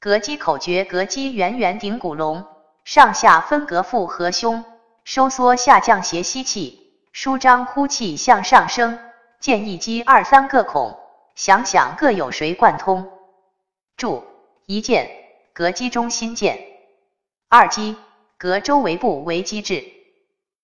膈肌口诀：膈肌圆圆顶骨隆，上下分隔腹和胸，收缩下降斜吸气，舒张呼气向上升。建议肌二三个孔，想想各有谁贯通。注：一见，膈肌中心见；二肌，膈周围部为肌质。